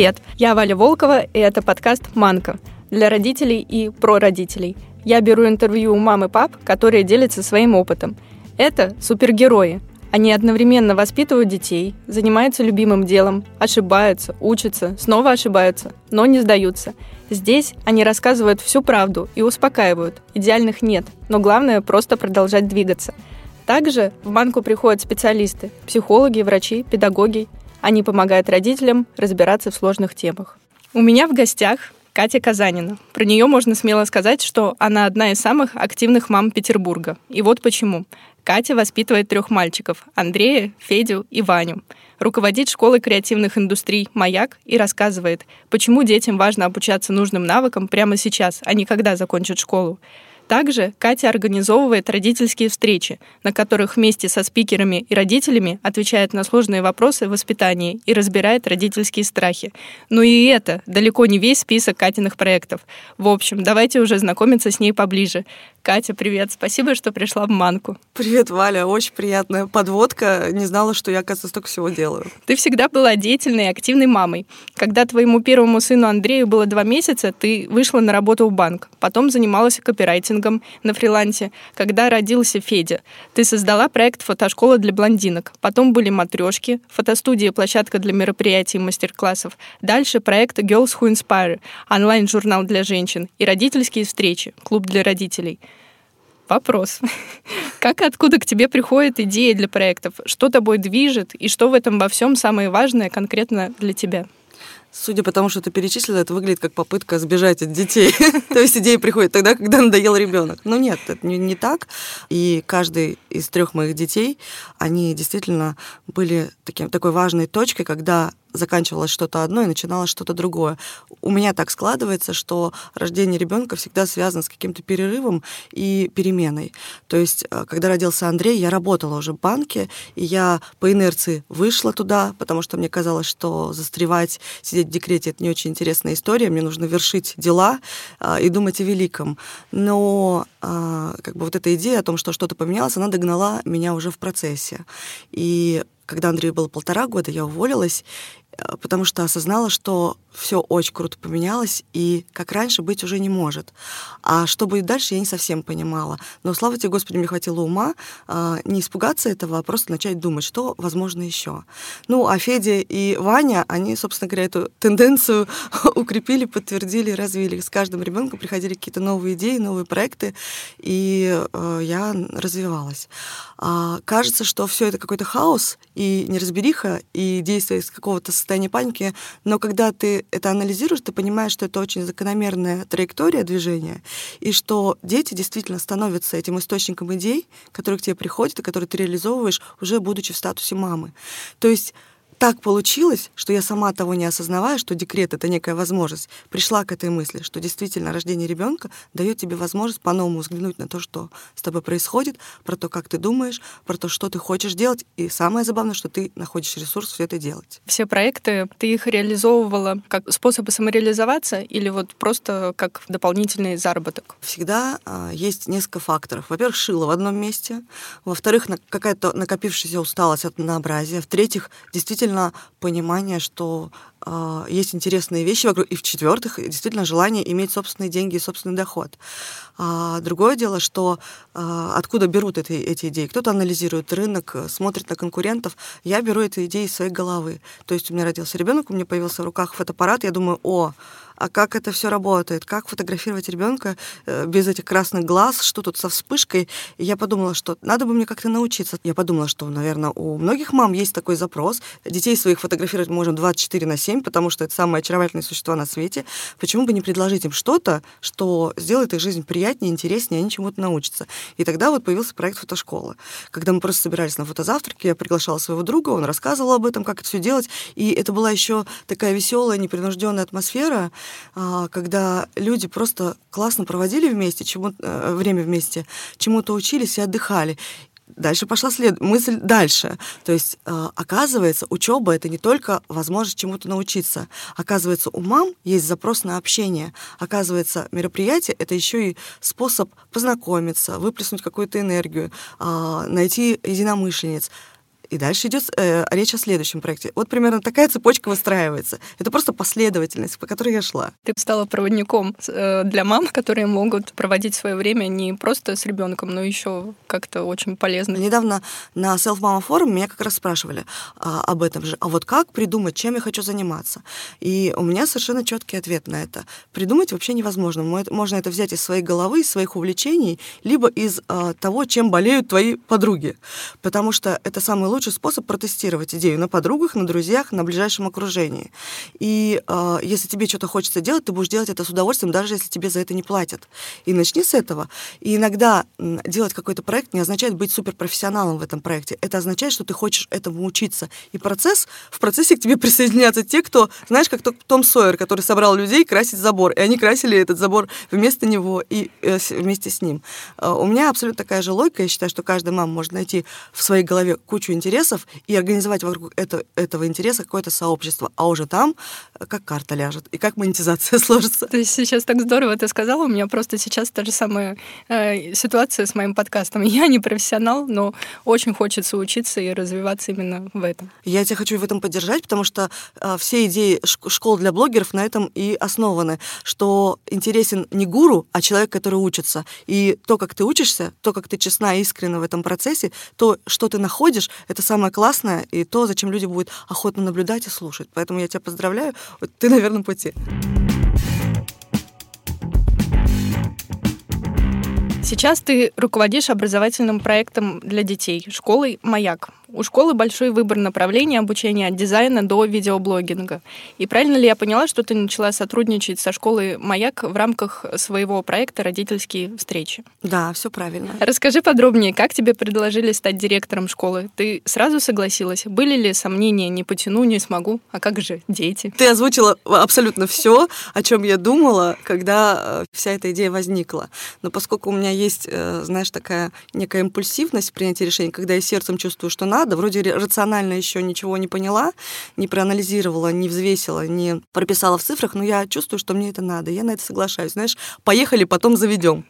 Привет, я Валя Волкова, и это подкаст «Манка» для родителей и про родителей. Я беру интервью у мам и пап, которые делятся своим опытом. Это супергерои. Они одновременно воспитывают детей, занимаются любимым делом, ошибаются, учатся, снова ошибаются, но не сдаются. Здесь они рассказывают всю правду и успокаивают. Идеальных нет, но главное просто продолжать двигаться. Также в банку приходят специалисты, психологи, врачи, педагоги. Они помогают родителям разбираться в сложных темах. У меня в гостях Катя Казанина. Про нее можно смело сказать, что она одна из самых активных мам Петербурга. И вот почему. Катя воспитывает трех мальчиков – Андрея, Федю и Ваню. Руководит школой креативных индустрий «Маяк» и рассказывает, почему детям важно обучаться нужным навыкам прямо сейчас, а не когда закончат школу. Также Катя организовывает родительские встречи, на которых вместе со спикерами и родителями отвечает на сложные вопросы воспитания и разбирает родительские страхи. Ну и это далеко не весь список Катиных проектов. В общем, давайте уже знакомиться с ней поближе. Катя, привет. Спасибо, что пришла в Манку. Привет, Валя. Очень приятная подводка. Не знала, что я, оказывается, столько всего делаю. Ты всегда была деятельной и активной мамой. Когда твоему первому сыну Андрею было два месяца, ты вышла на работу в банк. Потом занималась копирайтингом на фрилансе. Когда родился Федя, ты создала проект «Фотошкола для блондинок». Потом были матрешки, фотостудия, площадка для мероприятий и мастер-классов. Дальше проект «Girls Who Inspire», онлайн-журнал для женщин и родительские встречи, клуб для родителей. Вопрос. Как и откуда к тебе приходит идея для проектов? Что тобой движет? И что в этом во всем самое важное конкретно для тебя? Судя по тому, что ты перечислила, это выглядит как попытка сбежать от детей. То есть идея приходит тогда, когда надоел ребенок. Но нет, это не, не так. И каждый из трех моих детей, они действительно были таким, такой важной точкой, когда заканчивалось что-то одно и начиналось что-то другое. У меня так складывается, что рождение ребенка всегда связано с каким-то перерывом и переменой. То есть, э, когда родился Андрей, я работала уже в банке, и я по инерции вышла туда, потому что мне казалось, что застревать, сидеть в декрете — это не очень интересная история, мне нужно вершить дела э, и думать о великом. Но э, как бы вот эта идея о том, что что-то поменялось, она догнала меня уже в процессе. И когда Андрею было полтора года, я уволилась, потому что осознала, что все очень круто поменялось, и как раньше быть уже не может. А что будет дальше, я не совсем понимала. Но, слава тебе, Господи, мне хватило ума э, не испугаться этого, а просто начать думать, что возможно еще. Ну, а Федя и Ваня, они, собственно говоря, эту тенденцию укрепили, подтвердили, развили. С каждым ребенком приходили какие-то новые идеи, новые проекты, и э, я развивалась. А, кажется, что все это какой-то хаос и неразбериха, и действие из какого-то состояния паники, но когда ты это анализируешь, ты понимаешь, что это очень закономерная траектория движения, и что дети действительно становятся этим источником идей, которые к тебе приходят, и которые ты реализовываешь, уже будучи в статусе мамы. То есть так получилось, что я сама того не осознавая, что декрет это некая возможность, пришла к этой мысли, что действительно рождение ребенка дает тебе возможность по-новому взглянуть на то, что с тобой происходит, про то, как ты думаешь, про то, что ты хочешь делать. И самое забавное, что ты находишь ресурс все это делать. Все проекты, ты их реализовывала как способы самореализоваться или вот просто как дополнительный заработок? Всегда э, есть несколько факторов. Во-первых, шила в одном месте. Во-вторых, какая-то накопившаяся усталость от однообразия. В-третьих, действительно действительно понимание, что э, есть интересные вещи вокруг, и в-четвертых, действительно желание иметь собственные деньги и собственный доход. А другое дело, что э, откуда берут эти, эти идеи? Кто-то анализирует рынок, смотрит на конкурентов. Я беру эти идеи из своей головы. То есть у меня родился ребенок, у меня появился в руках фотоаппарат, я думаю, о, а как это все работает, как фотографировать ребенка э, без этих красных глаз, что тут со вспышкой. И я подумала, что надо бы мне как-то научиться. Я подумала, что, наверное, у многих мам есть такой запрос. Детей своих фотографировать можем 24 на 7, потому что это самые очаровательные существа на свете. Почему бы не предложить им что-то, что сделает их жизнь приятнее, интереснее, они чему-то научатся. И тогда вот появился проект фотошколы. Когда мы просто собирались на фотозавтраке, я приглашала своего друга, он рассказывал об этом, как это все делать. И это была еще такая веселая, непринужденная атмосфера, когда люди просто классно проводили вместе, чему э, время вместе, чему-то учились и отдыхали. Дальше пошла след... мысль дальше. То есть, э, оказывается, учеба это не только возможность чему-то научиться. Оказывается, у мам есть запрос на общение. Оказывается, мероприятие это еще и способ познакомиться, выплеснуть какую-то энергию, э, найти единомышленниц и дальше идет э, речь о следующем проекте. Вот примерно такая цепочка выстраивается. Это просто последовательность, по которой я шла. Ты стала проводником э, для мам, которые могут проводить свое время не просто с ребенком, но еще как-то очень полезно. Недавно на Self Mama форуме меня как раз спрашивали а, об этом же. А вот как придумать, чем я хочу заниматься? И у меня совершенно четкий ответ на это. Придумать вообще невозможно. Можно это взять из своей головы, из своих увлечений, либо из а, того, чем болеют твои подруги. Потому что это самый лучший способ протестировать идею на подругах, на друзьях, на ближайшем окружении. И э, если тебе что-то хочется делать, ты будешь делать это с удовольствием, даже если тебе за это не платят. И начни с этого. И иногда делать какой-то проект не означает быть суперпрофессионалом в этом проекте. Это означает, что ты хочешь этому учиться. И процесс, в процессе к тебе присоединятся те, кто, знаешь, как Том Сойер, который собрал людей красить забор. И они красили этот забор вместо него и э, вместе с ним. Э, у меня абсолютно такая же логика. Я считаю, что каждая мама может найти в своей голове кучу интересов и организовать вокруг это, этого интереса какое-то сообщество. А уже там э, как карта ляжет и как монетизация сложится. Есть сейчас так здорово ты сказала. У меня просто сейчас та же самая э, ситуация с моим подкастом. Я не профессионал, но очень хочется учиться и развиваться именно в этом. Я тебя хочу в этом поддержать, потому что э, все идеи школ для блогеров на этом и основаны, что интересен не гуру, а человек, который учится. И то, как ты учишься, то, как ты честна и искренна в этом процессе, то, что ты находишь, это самое классное и то, зачем люди будут охотно наблюдать и слушать. Поэтому я тебя поздравляю. Ты на верном пути. Сейчас ты руководишь образовательным проектом для детей, школой «Маяк». У школы большой выбор направлений обучения от дизайна до видеоблогинга. И правильно ли я поняла, что ты начала сотрудничать со школой «Маяк» в рамках своего проекта «Родительские встречи»? Да, все правильно. Расскажи подробнее, как тебе предложили стать директором школы? Ты сразу согласилась? Были ли сомнения, не потяну, не смогу? А как же дети? Ты озвучила абсолютно все, о чем я думала, когда э, вся эта идея возникла. Но поскольку у меня есть, э, знаешь, такая некая импульсивность в принятии решений, когда я сердцем чувствую, что надо, надо, вроде рационально еще ничего не поняла, не проанализировала, не взвесила, не прописала в цифрах, но я чувствую, что мне это надо, я на это соглашаюсь. Знаешь, поехали, потом заведем.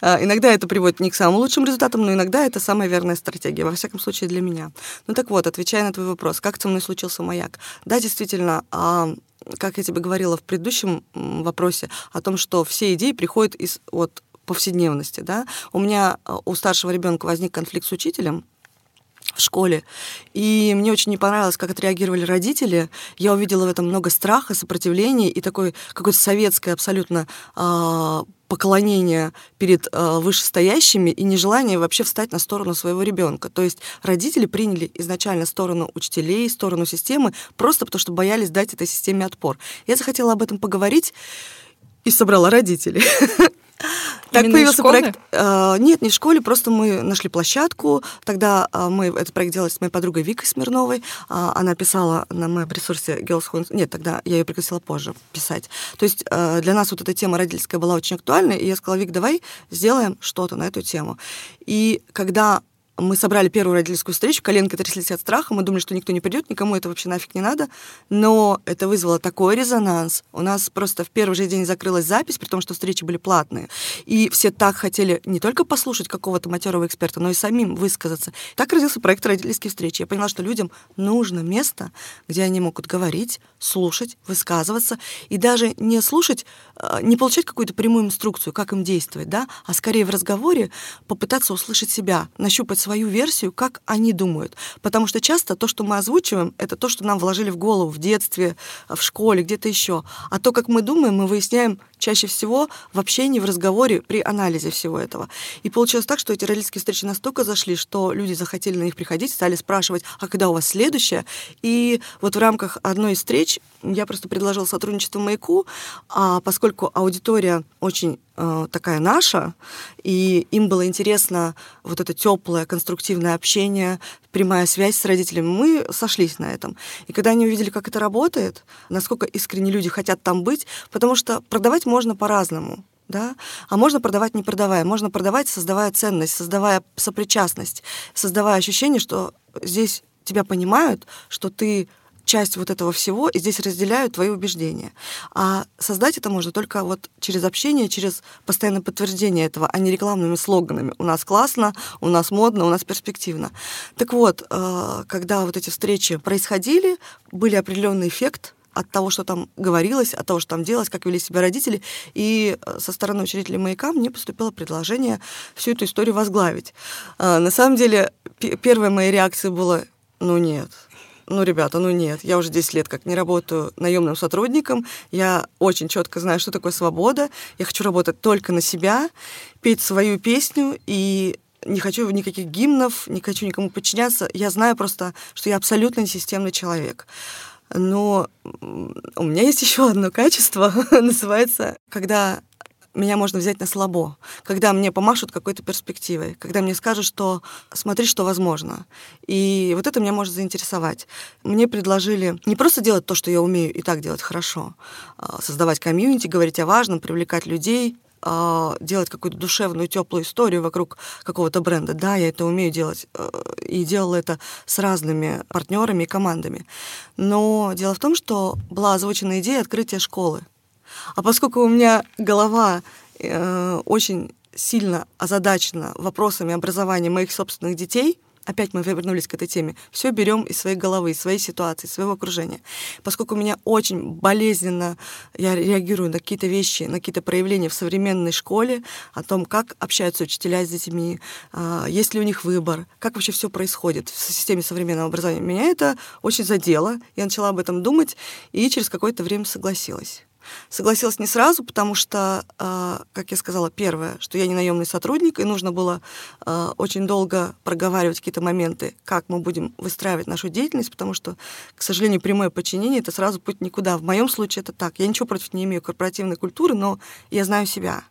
А, иногда это приводит не к самым лучшим результатам, но иногда это самая верная стратегия, во всяком случае для меня. Ну так вот, отвечая на твой вопрос, как со мной случился маяк? Да, действительно, а, как я тебе говорила в предыдущем вопросе, о том, что все идеи приходят из вот, повседневности. Да? У меня а, у старшего ребенка возник конфликт с учителем, в школе. И мне очень не понравилось, как отреагировали родители. Я увидела в этом много страха, сопротивления и такое какое-то советское абсолютно э, поклонение перед э, вышестоящими и нежелание вообще встать на сторону своего ребенка. То есть родители приняли изначально сторону учителей, сторону системы, просто потому что боялись дать этой системе отпор. Я захотела об этом поговорить и собрала родителей. Так Именно появился проект. Э, нет, не в школе, просто мы нашли площадку. Тогда э, мы этот проект делали с моей подругой Викой Смирновой. Э, она писала на моем ресурсе Girls Who... Нет, тогда я ее пригласила позже писать. То есть э, для нас вот эта тема родительская была очень актуальна, и я сказала, Вик, давай сделаем что-то на эту тему. И когда мы собрали первую родительскую встречу, коленки тряслись от страха, мы думали, что никто не придет, никому это вообще нафиг не надо, но это вызвало такой резонанс. У нас просто в первый же день закрылась запись, при том, что встречи были платные, и все так хотели не только послушать какого-то матерого эксперта, но и самим высказаться. Так родился проект «Родительские встречи». Я поняла, что людям нужно место, где они могут говорить, слушать, высказываться, и даже не слушать, а, не получать какую-то прямую инструкцию, как им действовать, да, а скорее в разговоре попытаться услышать себя, нащупать свою версию, как они думают. Потому что часто то, что мы озвучиваем, это то, что нам вложили в голову в детстве, в школе, где-то еще. А то, как мы думаем, мы выясняем чаще всего в общении, в разговоре, при анализе всего этого. И получилось так, что эти родительские встречи настолько зашли, что люди захотели на них приходить, стали спрашивать, а когда у вас следующая? И вот в рамках одной из встреч я просто предложила сотрудничество «Маяку», а поскольку аудитория очень э, такая наша, и им было интересно вот это теплое, конструктивное общение, прямая связь с родителями, мы сошлись на этом. И когда они увидели, как это работает, насколько искренне люди хотят там быть, потому что продавать можно по-разному да, а можно продавать не продавая, можно продавать, создавая ценность, создавая сопричастность, создавая ощущение, что здесь тебя понимают, что ты часть вот этого всего, и здесь разделяют твои убеждения. А создать это можно только вот через общение, через постоянное подтверждение этого, а не рекламными слоганами. У нас классно, у нас модно, у нас перспективно. Так вот, э, когда вот эти встречи происходили, были определенный эффект, от того, что там говорилось, от того, что там делалось, как вели себя родители. И э, со стороны учредителей «Маяка» мне поступило предложение всю эту историю возглавить. А, на самом деле, первая моя реакция была «ну нет». Ну, ребята, ну нет, я уже 10 лет как не работаю наемным сотрудником, я очень четко знаю, что такое свобода, я хочу работать только на себя, петь свою песню и не хочу никаких гимнов, не хочу никому подчиняться. Я знаю просто, что я абсолютно несистемный человек. Но у меня есть еще одно качество, называется, когда меня можно взять на слабо, когда мне помашут какой-то перспективой, когда мне скажут, что смотри, что возможно. И вот это меня может заинтересовать. Мне предложили не просто делать то, что я умею и так делать хорошо, а создавать комьюнити, говорить о важном, привлекать людей, а, делать какую-то душевную, теплую историю вокруг какого-то бренда. Да, я это умею делать. Э, и делала это с разными партнерами и командами. Но дело в том, что была озвучена идея открытия школы. А поскольку у меня голова э, очень сильно озадачена вопросами образования моих собственных детей, опять мы вернулись к этой теме, все берем из своей головы, из своей ситуации, из своего окружения. Поскольку у меня очень болезненно, я реагирую на какие-то вещи, на какие-то проявления в современной школе, о том, как общаются учителя с детьми, а, есть ли у них выбор, как вообще все происходит в системе современного образования. Меня это очень задело, я начала об этом думать и через какое-то время согласилась. Согласилась не сразу, потому что, а, как я сказала, первое, что я не наемный сотрудник, и нужно было а, очень долго проговаривать какие-то моменты, как мы будем выстраивать нашу деятельность, потому что, к сожалению, прямое подчинение — это сразу путь никуда. В моем случае это так. Я ничего против не имею корпоративной культуры, но я знаю себя.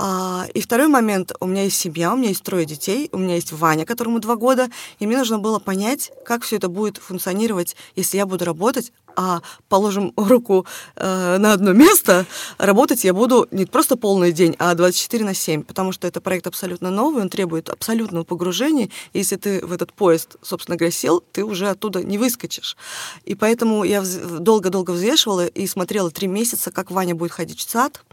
А, и второй момент, у меня есть семья, у меня есть трое детей, у меня есть Ваня, которому два года, и мне нужно было понять, как все это будет функционировать, если я буду работать, а положим руку э, на одно место, работать я буду не просто полный день, а 24 на 7, потому что это проект абсолютно новый, он требует абсолютного погружения, и если ты в этот поезд, собственно говоря, сел, ты уже оттуда не выскочишь. И поэтому я долго-долго взвешивала и смотрела три месяца, как Ваня будет ходить в сад,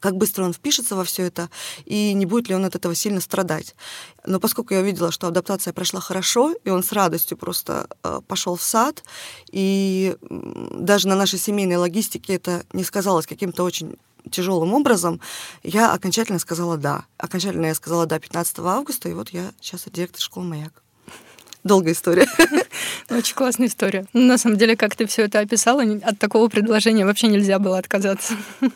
как быстро он впишется во все это, и не будет ли он от этого сильно страдать. Но поскольку я увидела, что адаптация прошла хорошо, и он с радостью просто э, пошел в сад, и даже на нашей семейной логистике это не сказалось каким-то очень тяжелым образом, я окончательно сказала «да». Окончательно я сказала «да» 15 августа, и вот я сейчас директор школы «Маяк». Долгая история. Очень классная история. На самом деле, как ты все это описала, от такого предложения вообще нельзя было отказаться.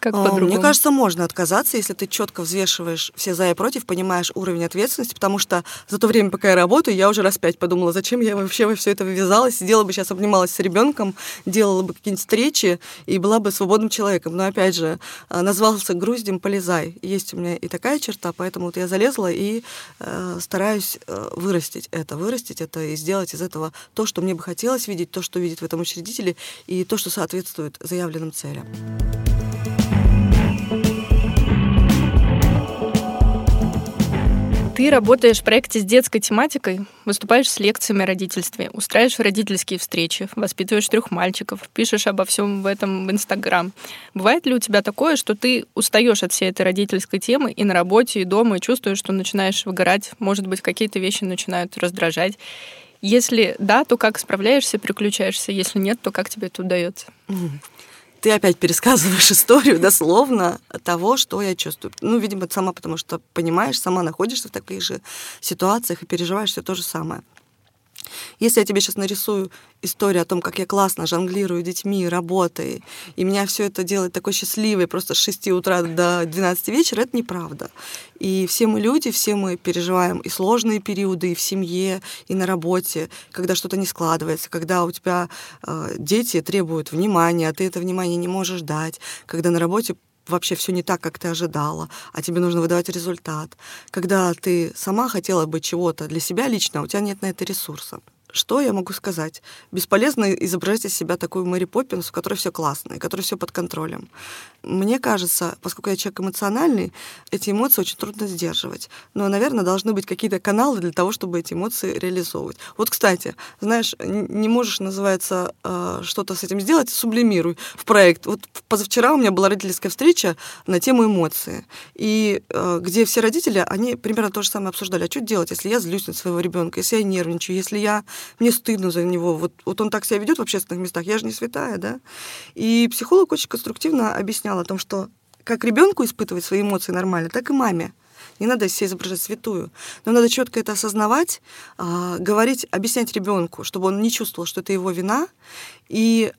Как а, Мне кажется, можно отказаться, если ты четко взвешиваешь все за и против, понимаешь уровень ответственности, потому что за то время, пока я работаю, я уже раз пять подумала, зачем я вообще во все это ввязалась, сидела бы сейчас, обнималась с ребенком, делала бы какие-нибудь встречи и была бы свободным человеком. Но опять же, а, назвался груздем, полезай. Есть у меня и такая черта, поэтому вот я залезла и э, стараюсь э, вырастить это, вырастить это и сделать из этого то, что мне бы хотелось видеть, то, что видит в этом учредителе, и то, что соответствует заявленным целям. Ты работаешь в проекте с детской тематикой, выступаешь с лекциями о родительстве, устраиваешь родительские встречи, воспитываешь трех мальчиков, пишешь обо всем в этом в Инстаграм. Бывает ли у тебя такое, что ты устаешь от всей этой родительской темы и на работе, и дома, и чувствуешь, что начинаешь выгорать, может быть, какие-то вещи начинают раздражать? Если да, то как справляешься, переключаешься? Если нет, то как тебе это удается? Ты опять пересказываешь историю дословно того, что я чувствую. Ну, видимо, сама, потому что понимаешь, сама находишься в таких же ситуациях и переживаешь все то же самое. Если я тебе сейчас нарисую историю о том, как я классно жонглирую детьми, работой, и меня все это делает такой счастливой просто с 6 утра до 12 вечера, это неправда. И все мы люди, все мы переживаем и сложные периоды и в семье, и на работе, когда что-то не складывается, когда у тебя э, дети требуют внимания, а ты это внимание не можешь дать, когда на работе вообще все не так, как ты ожидала, а тебе нужно выдавать результат. Когда ты сама хотела бы чего-то для себя лично, а у тебя нет на это ресурса. Что я могу сказать? Бесполезно изображать из себя такую Мэри Поппинс, у которой все классно, и которой все под контролем. Мне кажется, поскольку я человек эмоциональный, эти эмоции очень трудно сдерживать. Но, наверное, должны быть какие-то каналы для того, чтобы эти эмоции реализовывать. Вот, кстати, знаешь, не можешь, называется, э, что-то с этим сделать, сублимируй в проект. Вот позавчера у меня была родительская встреча на тему эмоции, и э, где все родители, они примерно то же самое обсуждали. А что делать, если я злюсь на своего ребенка, если я нервничаю, если я мне стыдно за него, вот, вот он так себя ведет в общественных местах, я же не святая, да? И психолог очень конструктивно объяснял о том, что как ребенку испытывать свои эмоции нормально, так и маме. Не надо себя изображать святую. Но надо четко это осознавать, э, говорить, объяснять ребенку, чтобы он не чувствовал, что это его вина, и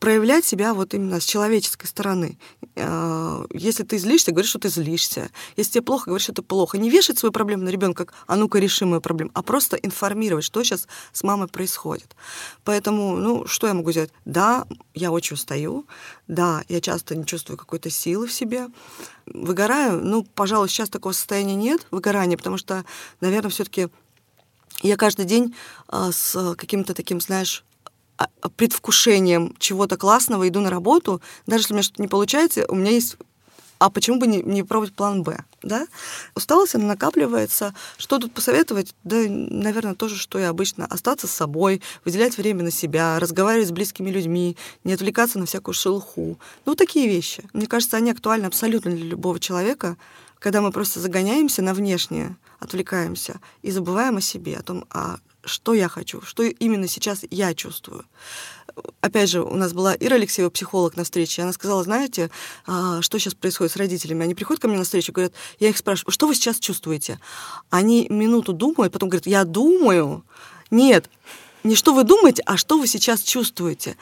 проявлять себя вот именно с человеческой стороны. А, если ты злишься, говоришь, что ты злишься. Если тебе плохо, говоришь, что ты плохо. Не вешать свою проблему на ребенка, как «а ну-ка реши мою проблему», а просто информировать, что сейчас с мамой происходит. Поэтому, ну, что я могу сделать? Да, я очень устаю, да, я часто не чувствую какой-то силы в себе, выгораю. Ну, пожалуй, сейчас такого состояния нет, выгорания, потому что, наверное, все-таки я каждый день а, с каким-то таким, знаешь, предвкушением чего-то классного иду на работу, даже если у меня что-то не получается, у меня есть а почему бы не, не пробовать план Б, да? Усталость, она накапливается. Что тут посоветовать? Да, наверное, тоже, что и обычно. Остаться с собой, выделять время на себя, разговаривать с близкими людьми, не отвлекаться на всякую шелуху. Ну, такие вещи. Мне кажется, они актуальны абсолютно для любого человека, когда мы просто загоняемся на внешнее, отвлекаемся и забываем о себе, о том, а что я хочу, что именно сейчас я чувствую. Опять же, у нас была Ира Алексеева, психолог на встрече, она сказала, знаете, а, что сейчас происходит с родителями? Они приходят ко мне на встречу, говорят, я их спрашиваю, что вы сейчас чувствуете? Они минуту думают, потом говорят, я думаю. Нет, не что вы думаете, а что вы сейчас чувствуете.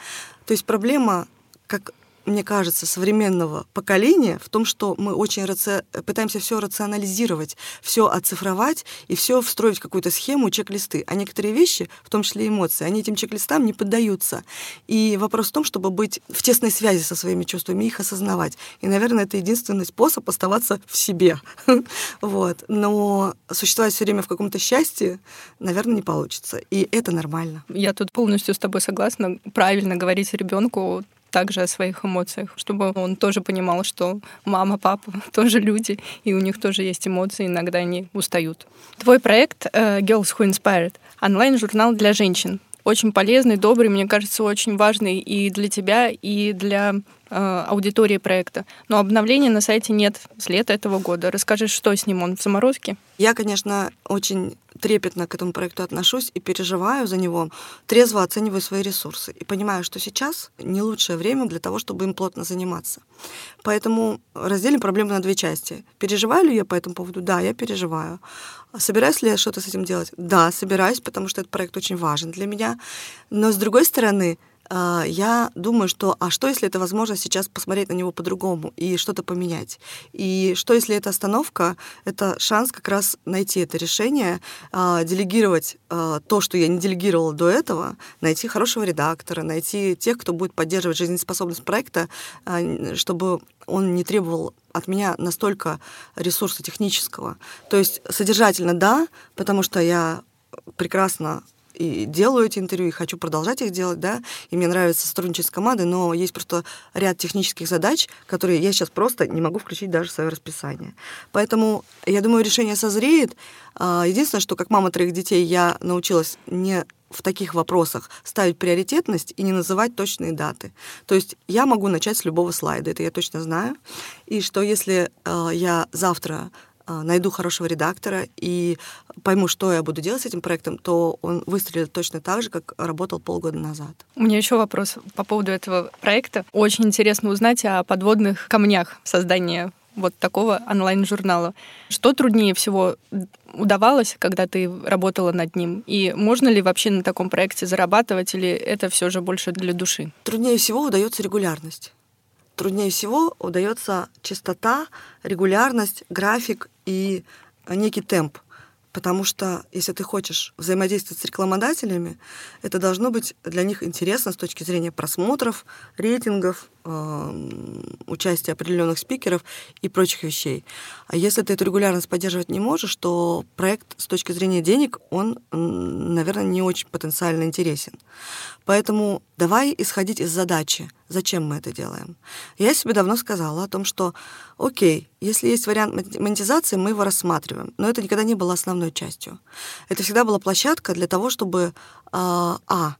То есть проблема, как мне кажется, современного поколения в том, что мы очень раци... пытаемся все рационализировать, все оцифровать и все встроить в какую-то схему, чек-листы. А некоторые вещи, в том числе эмоции, они этим чек-листам не поддаются. И вопрос в том, чтобы быть в тесной связи со своими чувствами, их осознавать. И, наверное, это единственный способ оставаться в себе. вот. Но существовать все время в каком-то счастье, наверное, не получится. И это нормально. Я тут полностью с тобой согласна. Правильно говорить ребенку также о своих эмоциях, чтобы он тоже понимал, что мама, папа тоже люди, и у них тоже есть эмоции, иногда они устают. Твой проект uh, Girls Who Inspired — онлайн-журнал для женщин. Очень полезный, добрый, мне кажется, очень важный и для тебя, и для э, аудитории проекта. Но обновления на сайте нет с лета этого года. Расскажи, что с ним, он в заморозке? Я, конечно, очень трепетно к этому проекту отношусь и переживаю за него, трезво оцениваю свои ресурсы и понимаю, что сейчас не лучшее время для того, чтобы им плотно заниматься. Поэтому разделим проблему на две части. Переживаю ли я по этому поводу? Да, я переживаю. Собираюсь ли я что-то с этим делать? Да, собираюсь, потому что этот проект очень важен для меня. Но с другой стороны, я думаю, что а что, если это возможность сейчас посмотреть на него по-другому и что-то поменять? И что, если эта остановка — это шанс как раз найти это решение, а, делегировать а, то, что я не делегировала до этого, найти хорошего редактора, найти тех, кто будет поддерживать жизнеспособность проекта, чтобы он не требовал от меня настолько ресурса технического. То есть содержательно да, потому что я прекрасно и делаю эти интервью, и хочу продолжать их делать, да, и мне нравится сотрудничать с командой, но есть просто ряд технических задач, которые я сейчас просто не могу включить даже в свое расписание. Поэтому, я думаю, решение созреет. А, единственное, что как мама троих детей я научилась не в таких вопросах ставить приоритетность и не называть точные даты. То есть я могу начать с любого слайда, это я точно знаю. И что если э, я завтра найду хорошего редактора и пойму, что я буду делать с этим проектом, то он выстрелит точно так же, как работал полгода назад. У меня еще вопрос по поводу этого проекта. Очень интересно узнать о подводных камнях создания вот такого онлайн-журнала. Что труднее всего удавалось, когда ты работала над ним? И можно ли вообще на таком проекте зарабатывать, или это все же больше для души? Труднее всего удается регулярность труднее всего удается частота, регулярность, график и некий темп. Потому что если ты хочешь взаимодействовать с рекламодателями, это должно быть для них интересно с точки зрения просмотров, рейтингов, э, участия определенных спикеров и прочих вещей. А если ты эту регулярность поддерживать не можешь, то проект с точки зрения денег, он, наверное, не очень потенциально интересен. Поэтому давай исходить из задачи, зачем мы это делаем. Я себе давно сказала о том, что, окей, если есть вариант монетизации, мы его рассматриваем, но это никогда не было основной частью. Это всегда была площадка для того, чтобы, э, а,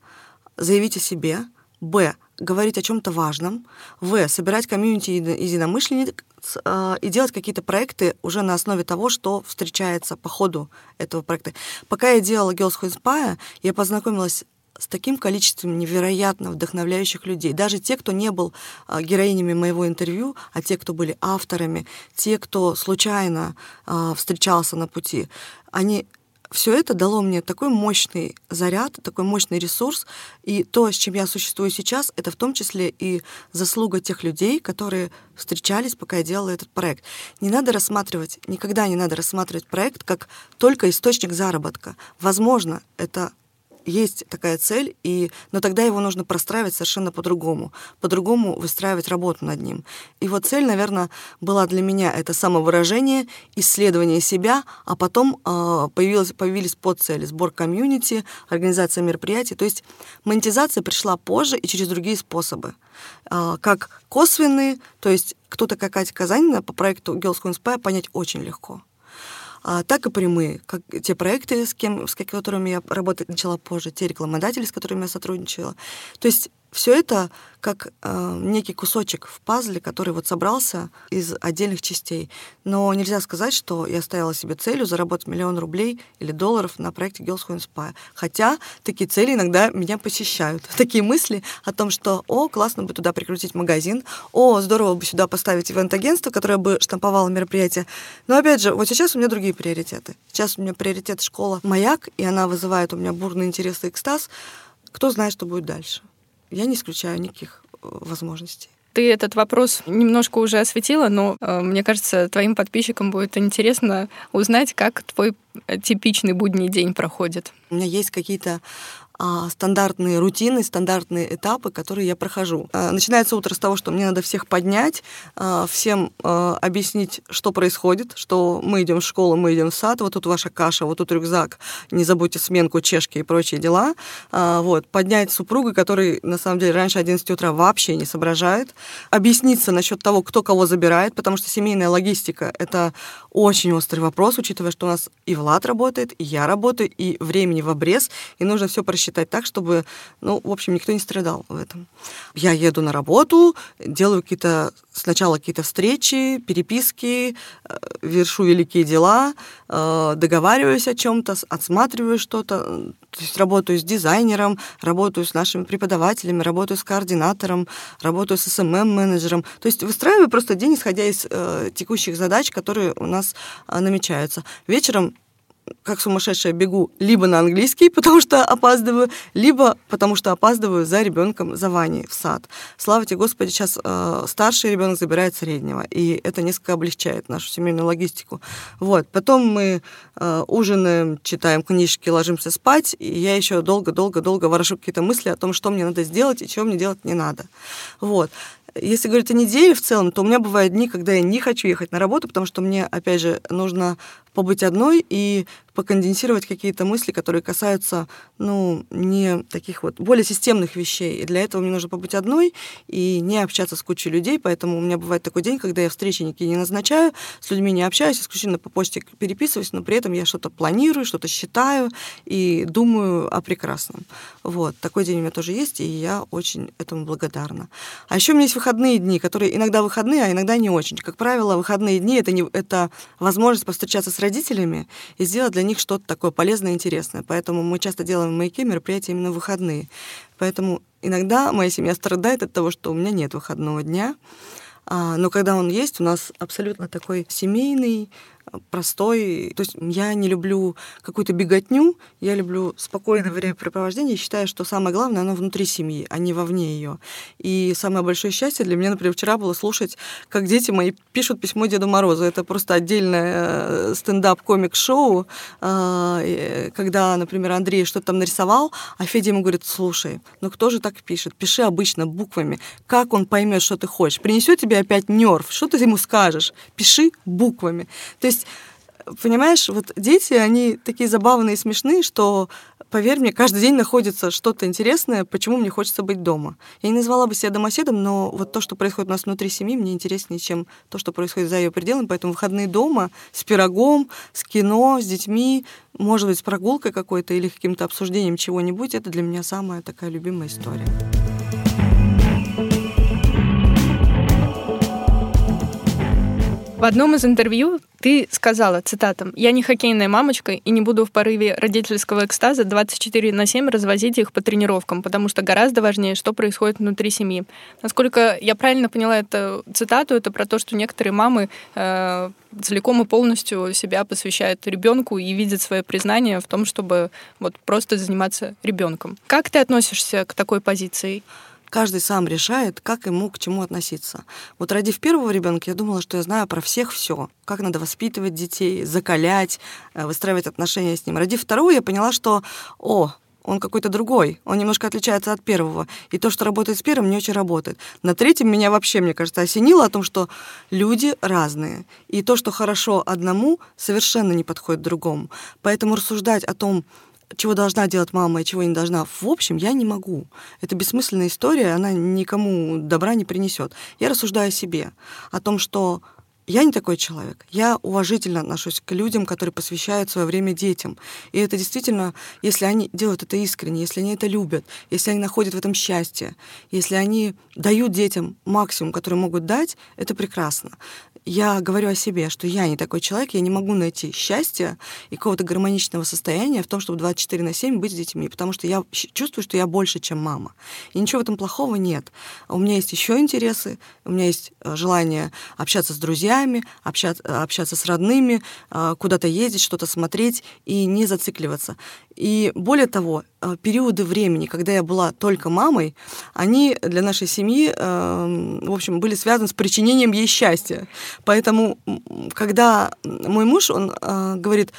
заявить о себе, б, говорить о чем-то важном, в, собирать комьюнити единомышленников э, и делать какие-то проекты уже на основе того, что встречается по ходу этого проекта. Пока я делала Girls Who Inspire, я познакомилась с таким количеством невероятно вдохновляющих людей. Даже те, кто не был э, героинями моего интервью, а те, кто были авторами, те, кто случайно э, встречался на пути, они все это дало мне такой мощный заряд, такой мощный ресурс. И то, с чем я существую сейчас, это в том числе и заслуга тех людей, которые встречались, пока я делала этот проект. Не надо рассматривать, никогда не надо рассматривать проект как только источник заработка. Возможно, это есть такая цель, и, но тогда его нужно простраивать совершенно по-другому, по-другому выстраивать работу над ним. И вот цель, наверное, была для меня это самовыражение, исследование себя, а потом э, появилась, появились подцели, сбор комьюнити, организация мероприятий. То есть монетизация пришла позже и через другие способы. Э, как косвенные, то есть кто-то как Катя Казанина по проекту Girls Who Inspire понять очень легко а, так и прямые, как те проекты, с, кем, с которыми я работать начала позже, те рекламодатели, с которыми я сотрудничала. То есть все это как э, некий кусочек в пазле, который вот собрался из отдельных частей. Но нельзя сказать, что я ставила себе целью заработать миллион рублей или долларов на проекте Girls Who Inspire. Хотя такие цели иногда меня посещают. Такие мысли о том, что, о, классно бы туда прикрутить магазин, о, здорово бы сюда поставить ивент-агентство, которое бы штамповало мероприятие. Но опять же, вот сейчас у меня другие приоритеты. Сейчас у меня приоритет школа «Маяк», и она вызывает у меня бурный интерес и экстаз. Кто знает, что будет дальше я не исключаю никаких э, возможностей. Ты этот вопрос немножко уже осветила, но э, мне кажется, твоим подписчикам будет интересно узнать, как твой э, типичный будний день проходит. У меня есть какие-то а, стандартные рутины, стандартные этапы, которые я прохожу. А, начинается утро с того, что мне надо всех поднять, а, всем объяснить, что происходит, что мы идем в школу, мы идем в сад, вот тут ваша каша, вот тут рюкзак, не забудьте сменку, чешки и прочие дела. Вот. Поднять супруга, который, на самом деле, раньше 11 утра вообще не соображает. Объясниться насчет того, кто кого забирает, потому что семейная логистика — это очень острый вопрос, учитывая, что у нас и Влад работает, и я работаю, и времени в обрез, и нужно все просчитать считать так, чтобы, ну, в общем, никто не страдал в этом. Я еду на работу, делаю какие-то сначала какие-то встречи, переписки, э, вершу великие дела, э, договариваюсь о чем-то, отсматриваю что-то, то есть работаю с дизайнером, работаю с нашими преподавателями, работаю с координатором, работаю с СММ-менеджером. То есть выстраиваю просто день, исходя из э, текущих задач, которые у нас э, намечаются. Вечером как сумасшедшая бегу либо на английский, потому что опаздываю, либо потому что опаздываю за ребенком, за Ваней в сад. Слава тебе, Господи, сейчас э, старший ребенок забирает среднего, и это несколько облегчает нашу семейную логистику. Вот. Потом мы э, ужинаем, читаем книжки, ложимся спать, и я еще долго-долго-долго ворошу какие-то мысли о том, что мне надо сделать и чего мне делать не надо. Вот. Если говорить о неделе в целом, то у меня бывают дни, когда я не хочу ехать на работу, потому что мне, опять же, нужно побыть одной и поконденсировать какие-то мысли, которые касаются, ну, не таких вот более системных вещей. И для этого мне нужно побыть одной и не общаться с кучей людей, поэтому у меня бывает такой день, когда я встречи никакие не назначаю, с людьми не общаюсь, исключительно по почте переписываюсь, но при этом я что-то планирую, что-то считаю и думаю о прекрасном. Вот, такой день у меня тоже есть, и я очень этому благодарна. А еще у меня есть выходные дни, которые иногда выходные, а иногда не очень. Как правило, выходные дни это, не, это возможность повстречаться с родителями и сделать для них что-то такое полезное и интересное. Поэтому мы часто делаем в маяке мероприятия именно в выходные. Поэтому иногда моя семья страдает от того, что у меня нет выходного дня. А, но когда он есть, у нас абсолютно такой семейный, простой. То есть я не люблю какую-то беготню, я люблю спокойное времяпрепровождение и считаю, что самое главное, оно внутри семьи, а не вовне ее. И самое большое счастье для меня, например, вчера было слушать, как дети мои пишут письмо Деду Морозу. Это просто отдельное э, стендап-комик-шоу, э, когда, например, Андрей что-то там нарисовал, а Федя ему говорит, слушай, ну кто же так пишет? Пиши обычно буквами. Как он поймет, что ты хочешь? Принесет тебе опять нерв, что ты ему скажешь? Пиши буквами. То есть понимаешь, вот дети, они такие забавные и смешные, что, поверь мне, каждый день находится что-то интересное, почему мне хочется быть дома. Я не назвала бы себя домоседом, но вот то, что происходит у нас внутри семьи, мне интереснее, чем то, что происходит за ее пределами. Поэтому выходные дома с пирогом, с кино, с детьми, может быть, с прогулкой какой-то или каким-то обсуждением чего-нибудь, это для меня самая такая любимая история. В одном из интервью ты сказала, цитатом, «Я не хоккейная мамочка и не буду в порыве родительского экстаза 24 на 7 развозить их по тренировкам, потому что гораздо важнее, что происходит внутри семьи». Насколько я правильно поняла эту цитату, это про то, что некоторые мамы э, целиком и полностью себя посвящают ребенку и видят свое признание в том, чтобы вот просто заниматься ребенком. Как ты относишься к такой позиции? Каждый сам решает, как ему к чему относиться. Вот родив первого ребенка, я думала, что я знаю про всех все, как надо воспитывать детей, закалять, э, выстраивать отношения с ним. Родив второго, я поняла, что, о, он какой-то другой, он немножко отличается от первого. И то, что работает с первым, не очень работает. На третьем меня вообще, мне кажется, осенило о том, что люди разные. И то, что хорошо одному, совершенно не подходит другому. Поэтому рассуждать о том, чего должна делать мама и чего не должна, в общем, я не могу. Это бессмысленная история, она никому добра не принесет. Я рассуждаю о себе, о том, что я не такой человек. Я уважительно отношусь к людям, которые посвящают свое время детям. И это действительно, если они делают это искренне, если они это любят, если они находят в этом счастье, если они дают детям максимум, который могут дать, это прекрасно я говорю о себе, что я не такой человек, я не могу найти счастья и какого-то гармоничного состояния в том, чтобы 24 на 7 быть с детьми, потому что я чувствую, что я больше, чем мама. И ничего в этом плохого нет. У меня есть еще интересы, у меня есть э, желание общаться с друзьями, общаться, общаться с родными, э, куда-то ездить, что-то смотреть и не зацикливаться. И более того, периоды времени, когда я была только мамой, они для нашей семьи, эм, в общем, были связаны с причинением ей счастья. Поэтому, когда мой муж, он э, говорит,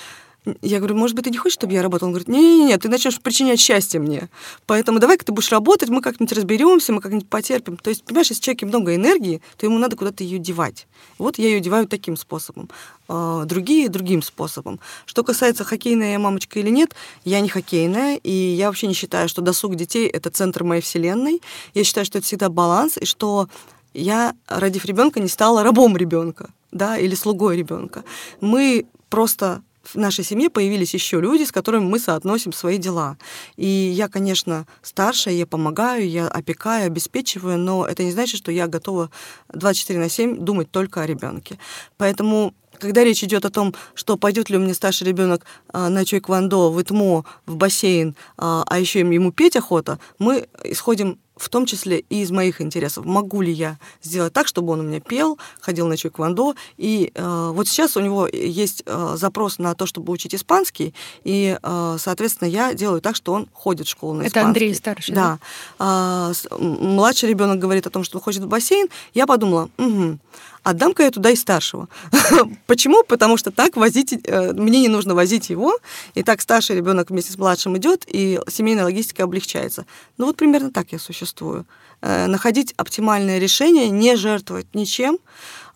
я говорю, может быть, ты не хочешь, чтобы я работала? Он говорит, не-не-не, ты начнешь причинять счастье мне. Поэтому давай-ка ты будешь работать, мы как-нибудь разберемся, мы как-нибудь потерпим. То есть, понимаешь, если человеке много энергии, то ему надо куда-то ее девать. Вот я ее деваю таким способом. А, другие другим способом. Что касается, хоккейная я мамочка или нет, я не хоккейная, и я вообще не считаю, что досуг детей — это центр моей вселенной. Я считаю, что это всегда баланс, и что я, родив ребенка, не стала рабом ребенка, да, или слугой ребенка. Мы просто в нашей семье появились еще люди, с которыми мы соотносим свои дела. И я, конечно, старшая, я помогаю, я опекаю, обеспечиваю, но это не значит, что я готова 24 на 7 думать только о ребенке. Поэтому когда речь идет о том, что пойдет ли у меня старший ребенок а, на чойквандо, в ИТМО, в бассейн, а, а еще ему петь охота, мы исходим в том числе и из моих интересов. Могу ли я сделать так, чтобы он у меня пел, ходил на чуэквондо. И э, вот сейчас у него есть э, запрос на то, чтобы учить испанский, и, э, соответственно, я делаю так, что он ходит в школу на испанский. Это Андрей старший, да? Да. Э, младший ребенок говорит о том, что он хочет в бассейн. Я подумала, угу, отдам-ка я туда и старшего. Почему? Потому что так возить, э, мне не нужно возить его, и так старший ребенок вместе с младшим идет, и семейная логистика облегчается. Ну вот примерно так я существую. Э, находить оптимальное решение, не жертвовать ничем,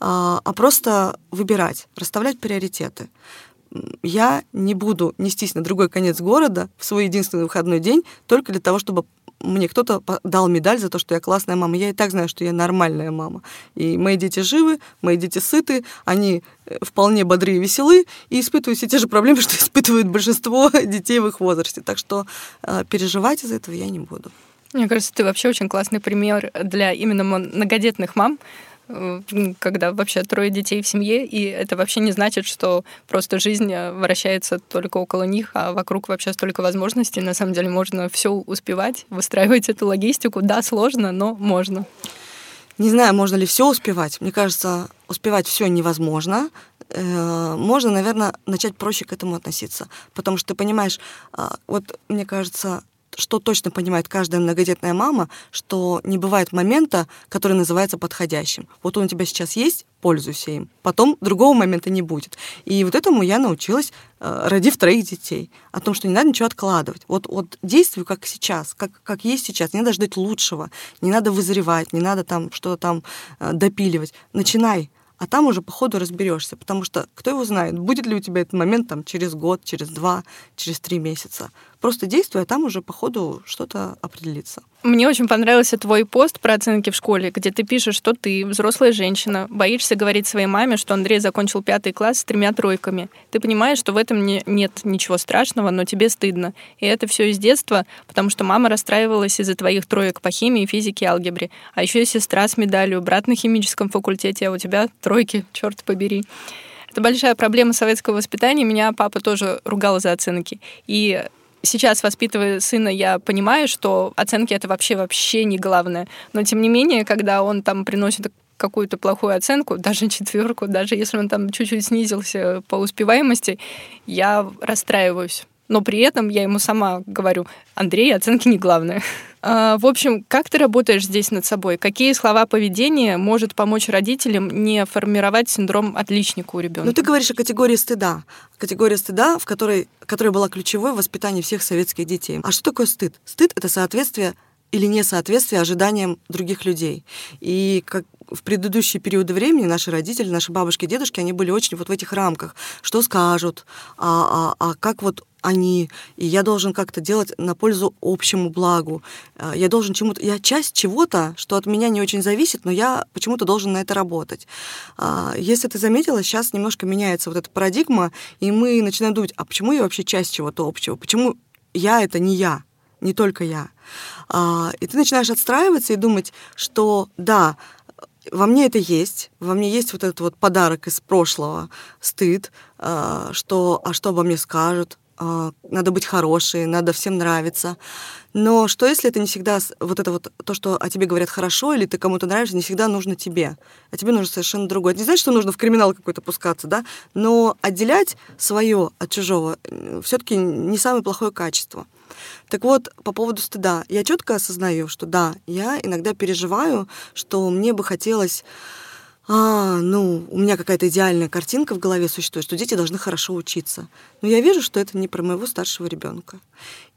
а, а просто выбирать, расставлять приоритеты я не буду нестись на другой конец города в свой единственный выходной день только для того, чтобы мне кто-то дал медаль за то, что я классная мама. Я и так знаю, что я нормальная мама. И мои дети живы, мои дети сыты, они э, вполне бодрые и веселы, и испытывают все те же проблемы, что испытывают большинство детей в их возрасте. Так что э, переживать из этого я не буду. Мне кажется, ты вообще очень классный пример для именно многодетных мам, когда вообще трое детей в семье, и это вообще не значит, что просто жизнь э, вращается только около них, а вокруг вообще столько возможностей. На самом деле можно все успевать, выстраивать эту логистику. Да, сложно, но можно. Не знаю, можно ли все успевать. Мне кажется, успевать все невозможно. э, можно, наверное, начать проще к этому относиться. Потому что ты понимаешь, э, вот мне кажется, что точно понимает каждая многодетная мама, что не бывает момента, который называется подходящим. Вот он у тебя сейчас есть, пользуйся им. Потом другого момента не будет. И вот этому я научилась, э, родив троих детей. О том, что не надо ничего откладывать. Вот, вот действуй как сейчас, как, как есть сейчас. Не надо ждать лучшего, не надо вызревать, не надо там что-то там э, допиливать. Начинай а там уже по ходу разберешься, потому что кто его знает, будет ли у тебя этот момент там через год, через два, через три месяца. Просто действуй, а там уже по ходу что-то определится. Мне очень понравился твой пост про оценки в школе, где ты пишешь, что ты, взрослая женщина, боишься говорить своей маме, что Андрей закончил пятый класс с тремя тройками. Ты понимаешь, что в этом не, нет ничего страшного, но тебе стыдно. И это все из детства, потому что мама расстраивалась из-за твоих троек по химии, физике, алгебре. А еще и сестра с медалью, брат на химическом факультете, а у тебя тройки, черт побери. Это большая проблема советского воспитания. Меня папа тоже ругал за оценки. И сейчас, воспитывая сына, я понимаю, что оценки это вообще вообще не главное. Но тем не менее, когда он там приносит какую-то плохую оценку, даже четверку, даже если он там чуть-чуть снизился по успеваемости, я расстраиваюсь. Но при этом я ему сама говорю, Андрей, оценки не главное. А, в общем, как ты работаешь здесь над собой? Какие слова поведения может помочь родителям не формировать синдром отличника у ребенка? Ну, ты говоришь о категории стыда. Категория стыда, в которой, которая была ключевой в воспитании всех советских детей. А что такое стыд? Стыд — это соответствие или несоответствие ожиданиям других людей. И как в предыдущие периоды времени наши родители, наши бабушки, дедушки, они были очень вот в этих рамках. Что скажут, а, а, а как вот они, и я должен как-то делать на пользу общему благу. А, я должен чему-то, я часть чего-то, что от меня не очень зависит, но я почему-то должен на это работать. А, если ты заметила, сейчас немножко меняется вот эта парадигма, и мы начинаем думать, а почему я вообще часть чего-то общего? Почему я это не я, не только я? А, и ты начинаешь отстраиваться и думать, что да, во мне это есть, во мне есть вот этот вот подарок из прошлого, стыд, что, а что обо мне скажут, а, надо быть хорошей, надо всем нравиться. Но что если это не всегда вот это вот то, что о тебе говорят хорошо, или ты кому-то нравишься, не всегда нужно тебе, а тебе нужно совершенно другое. Это не значит, что нужно в криминал какой-то пускаться, да, но отделять свое от чужого все-таки не самое плохое качество. Так вот, по поводу стыда, я четко осознаю, что да, я иногда переживаю, что мне бы хотелось а, ну, у меня какая-то идеальная картинка в голове существует, что дети должны хорошо учиться. Но я вижу, что это не про моего старшего ребенка.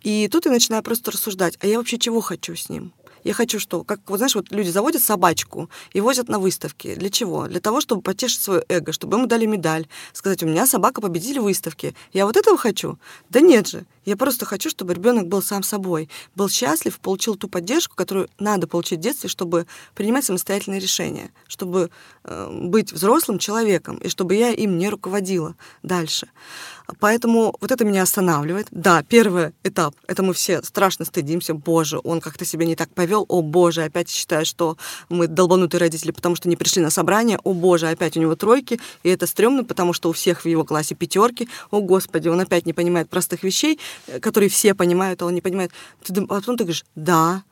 И тут я начинаю просто рассуждать, а я вообще чего хочу с ним? Я хочу что? Как, вот знаешь, вот люди заводят собачку и возят на выставки. Для чего? Для того, чтобы потешить свое эго, чтобы ему дали медаль. Сказать, у меня собака победили выставки. Я вот этого хочу? Да нет же. Я просто хочу, чтобы ребенок был сам собой, был счастлив, получил ту поддержку, которую надо получить в детстве, чтобы принимать самостоятельные решения, чтобы э, быть взрослым человеком, и чтобы я им не руководила дальше. Поэтому вот это меня останавливает. Да, первый этап, это мы все страшно стыдимся. Боже, он как-то себя не так повел. О, боже, опять считаю, что мы долбанутые родители, потому что не пришли на собрание. О, боже, опять у него тройки. И это стрёмно, потому что у всех в его классе пятерки. О, господи, он опять не понимает простых вещей, э, которые все понимают, а он не понимает. Ты, а потом ты говоришь, да,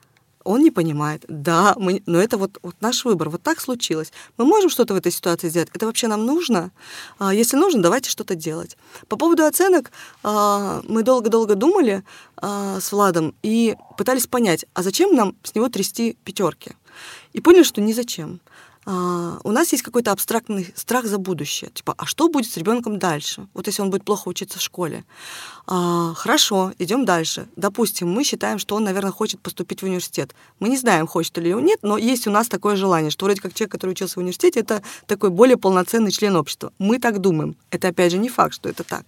он не понимает. Да, мы, но это вот, вот наш выбор. Вот так случилось. Мы можем что-то в этой ситуации сделать. Это вообще нам нужно? А, если нужно, давайте что-то делать. По поводу оценок, а, мы долго-долго думали а, с Владом и пытались понять, а зачем нам с него трясти пятерки? И поняли, что ни зачем. У нас есть какой-то абстрактный страх за будущее. Типа, а что будет с ребенком дальше? Вот если он будет плохо учиться в школе. А, хорошо, идем дальше. Допустим, мы считаем, что он, наверное, хочет поступить в университет. Мы не знаем, хочет или нет, но есть у нас такое желание, что вроде как человек, который учился в университете, это такой более полноценный член общества. Мы так думаем. Это, опять же, не факт, что это так.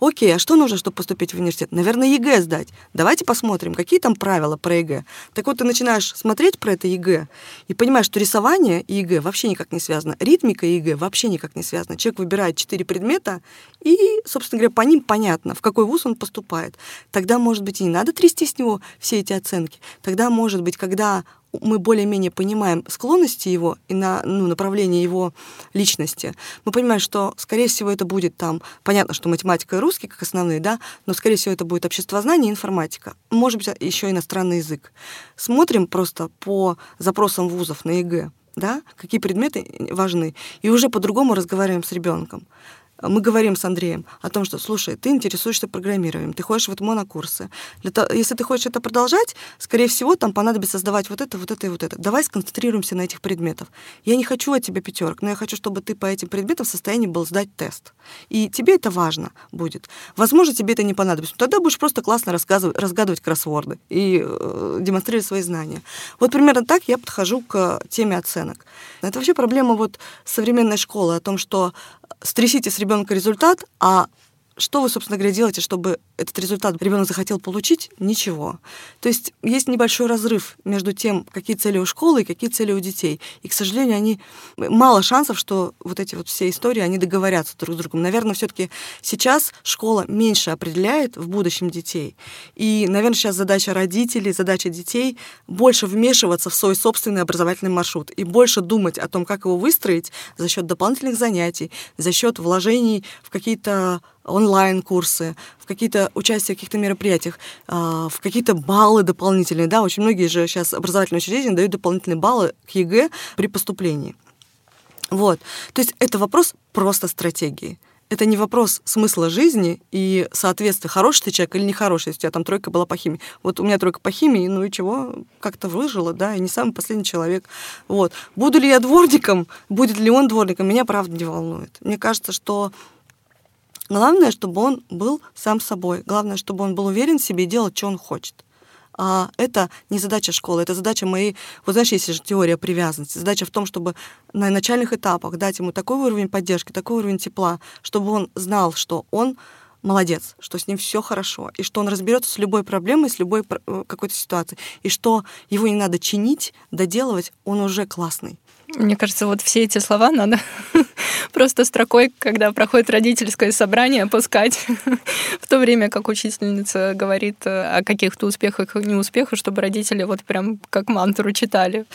Окей, а что нужно, чтобы поступить в университет? Наверное, ЕГЭ сдать. Давайте посмотрим, какие там правила про ЕГЭ. Так вот, ты начинаешь смотреть про это ЕГЭ и понимаешь, что рисование и ЕГЭ вообще никак не связано. Ритмика и ЕГЭ вообще никак не связано. Человек выбирает четыре предмета, и, собственно говоря, по ним понятно, в какой вуз он поступает. Тогда, может быть, и не надо трясти с него все эти оценки. Тогда, может быть, когда мы более-менее понимаем склонности его и на, ну, направление его личности, мы понимаем, что, скорее всего, это будет там, понятно, что математика и русский как основные, да, но, скорее всего, это будет обществознание и информатика. Может быть, еще иностранный язык. Смотрим просто по запросам вузов на ЕГЭ да, какие предметы важны, и уже по-другому разговариваем с ребенком мы говорим с Андреем о том, что, слушай, ты интересуешься программированием, ты ходишь вот на курсы. Того, если ты хочешь это продолжать, скорее всего, там понадобится сдавать вот это, вот это и вот это. Давай сконцентрируемся на этих предметах. Я не хочу от тебя пятерок, но я хочу, чтобы ты по этим предметам в состоянии был сдать тест. И тебе это важно будет. Возможно, тебе это не понадобится. Тогда будешь просто классно рассказывать, разгадывать кроссворды и э, демонстрировать свои знания. Вот примерно так я подхожу к теме оценок. Это вообще проблема вот современной школы о том, что стрясите с ребенка результат, а что вы, собственно говоря, делаете, чтобы этот результат ребенок захотел получить? Ничего. То есть есть небольшой разрыв между тем, какие цели у школы и какие цели у детей. И, к сожалению, они мало шансов, что вот эти вот все истории, они договорятся друг с другом. Наверное, все-таки сейчас школа меньше определяет в будущем детей. И, наверное, сейчас задача родителей, задача детей больше вмешиваться в свой собственный образовательный маршрут и больше думать о том, как его выстроить за счет дополнительных занятий, за счет вложений в какие-то онлайн-курсы, в какие-то участия в каких-то мероприятиях, а, в какие-то баллы дополнительные. Да, очень многие же сейчас образовательные учреждения дают дополнительные баллы к ЕГЭ при поступлении. Вот. То есть это вопрос просто стратегии. Это не вопрос смысла жизни и соответствия, хороший ты человек или нехороший, если у тебя там тройка была по химии. Вот у меня тройка по химии, ну и чего, как-то выжила, да, и не самый последний человек. Вот. Буду ли я дворником, будет ли он дворником, меня правда не волнует. Мне кажется, что Главное, чтобы он был сам собой. Главное, чтобы он был уверен в себе и делал, что он хочет. А это не задача школы, это задача моей... Вот знаешь, есть же теория привязанности. Задача в том, чтобы на начальных этапах дать ему такой уровень поддержки, такой уровень тепла, чтобы он знал, что он молодец, что с ним все хорошо, и что он разберется с любой проблемой, с любой э, какой-то ситуацией, и что его не надо чинить, доделывать, он уже классный. Мне кажется, вот все эти слова надо просто строкой, когда проходит родительское собрание, опускать, в то время как учительница говорит э, о каких-то успехах и неуспехах, чтобы родители вот прям как мантру читали.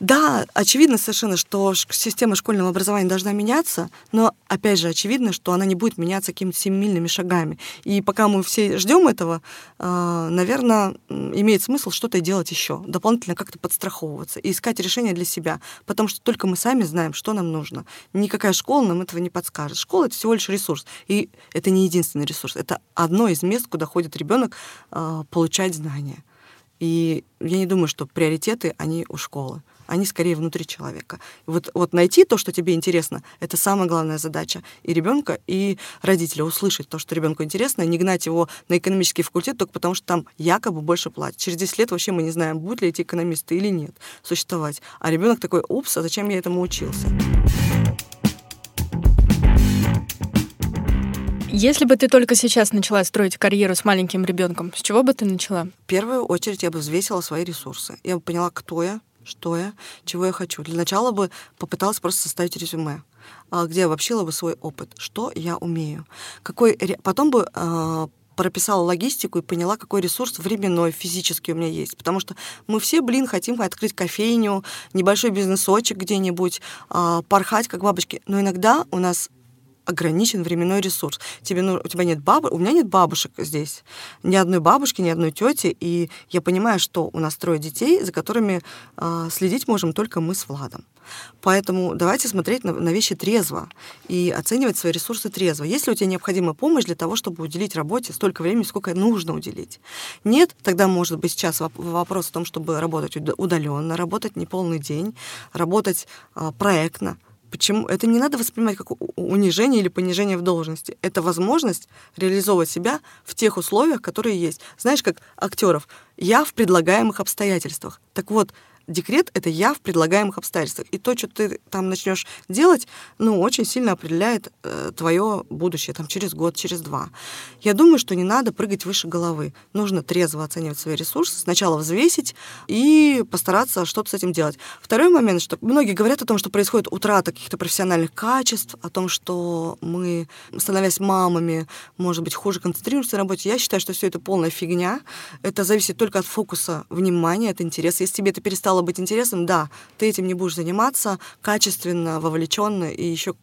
Да, очевидно совершенно, что система школьного образования должна меняться, но, опять же, очевидно, что она не будет меняться какими-то семимильными шагами. И пока мы все ждем этого, э, наверное, имеет смысл что-то делать еще, дополнительно как-то подстраховываться и искать решения для себя, потому что только мы сами знаем, что нам нужно. Никакая школа нам этого не подскажет. Школа — это всего лишь ресурс. И это не единственный ресурс. Это одно из мест, куда ходит ребенок э, получать знания. И я не думаю, что приоритеты, они у школы. Они скорее внутри человека. вот, вот найти то, что тебе интересно, это самая главная задача и ребенка, и родителя. Услышать то, что ребенку интересно, не гнать его на экономический факультет только потому, что там якобы больше платят. Через 10 лет вообще мы не знаем, будут ли эти экономисты или нет существовать. А ребенок такой, упс, а зачем я этому учился? Если бы ты только сейчас начала строить карьеру с маленьким ребенком, с чего бы ты начала? В первую очередь я бы взвесила свои ресурсы. Я бы поняла, кто я, что я, чего я хочу. Для начала бы попыталась просто составить резюме а, где я обобщила бы свой опыт, что я умею. Какой... Потом бы э, прописала логистику и поняла, какой ресурс временной, физический у меня есть. Потому что мы все, блин, хотим открыть кофейню, небольшой бизнесочек где-нибудь, э, порхать как бабочки. Но иногда у нас ограничен временной ресурс. Тебе, ну, у тебя нет бабы, у меня нет бабушек здесь. Ни одной бабушки, ни одной тети. И я понимаю, что у нас трое детей, за которыми э, следить можем только мы с Владом. Поэтому давайте смотреть на, на вещи трезво и оценивать свои ресурсы трезво. Есть ли у тебя необходимая помощь для того, чтобы уделить работе столько времени, сколько нужно уделить? Нет, тогда может быть сейчас вопрос в том, чтобы работать удаленно, работать не полный день, работать э, проектно, Почему? Это не надо воспринимать как унижение или понижение в должности. Это возможность реализовывать себя в тех условиях, которые есть. Знаешь, как актеров, я в предлагаемых обстоятельствах. Так вот, декрет — это я в предлагаемых обстоятельствах. И то, что ты там начнешь делать, ну, очень сильно определяет э, твое будущее, там, через год, через два. Я думаю, что не надо прыгать выше головы. Нужно трезво оценивать свои ресурсы, сначала взвесить и постараться что-то с этим делать. Второй момент, что многие говорят о том, что происходит утрата каких-то профессиональных качеств, о том, что мы, становясь мамами, может быть, хуже концентрируемся на работе. Я считаю, что все это полная фигня. Это зависит только от фокуса внимания, от интереса. Если тебе это перестало перестало быть интересным, да, ты этим не будешь заниматься качественно, вовлеченно и еще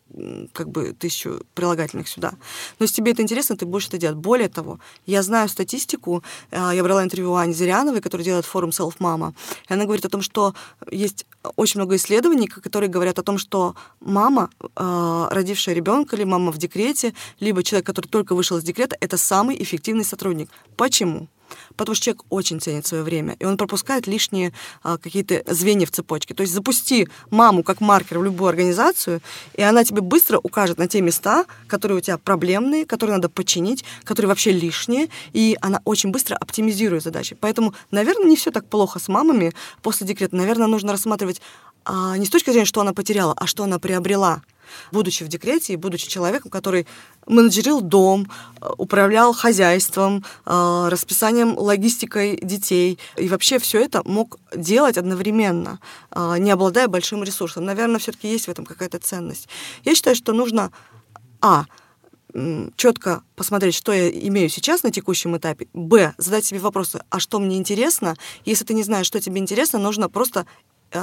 как бы тысячу прилагательных сюда. Но если тебе это интересно, ты будешь это делать. Более того, я знаю статистику, э, я брала интервью Ани Зыряновой, которая делает форум Self Mama, и она говорит о том, что есть очень много исследований, которые говорят о том, что мама, э, родившая ребенка, или мама в декрете, либо человек, который только вышел из декрета, это самый эффективный сотрудник. Почему? Потому что человек очень ценит свое время, и он пропускает лишние а, какие-то звенья в цепочке. То есть запусти маму как маркер в любую организацию, и она тебе быстро укажет на те места, которые у тебя проблемные, которые надо починить, которые вообще лишние, и она очень быстро оптимизирует задачи. Поэтому, наверное, не все так плохо с мамами после декрета. Наверное, нужно рассматривать а, не с точки зрения, что она потеряла, а что она приобрела будучи в декрете и будучи человеком, который менеджерил дом, э, управлял хозяйством, э, расписанием, логистикой детей. И вообще все это мог делать одновременно, э, не обладая большим ресурсом. Наверное, все-таки есть в этом какая-то ценность. Я считаю, что нужно, а, четко посмотреть, что я имею сейчас на текущем этапе. Б. Задать себе вопросы, а что мне интересно? Если ты не знаешь, что тебе интересно, нужно просто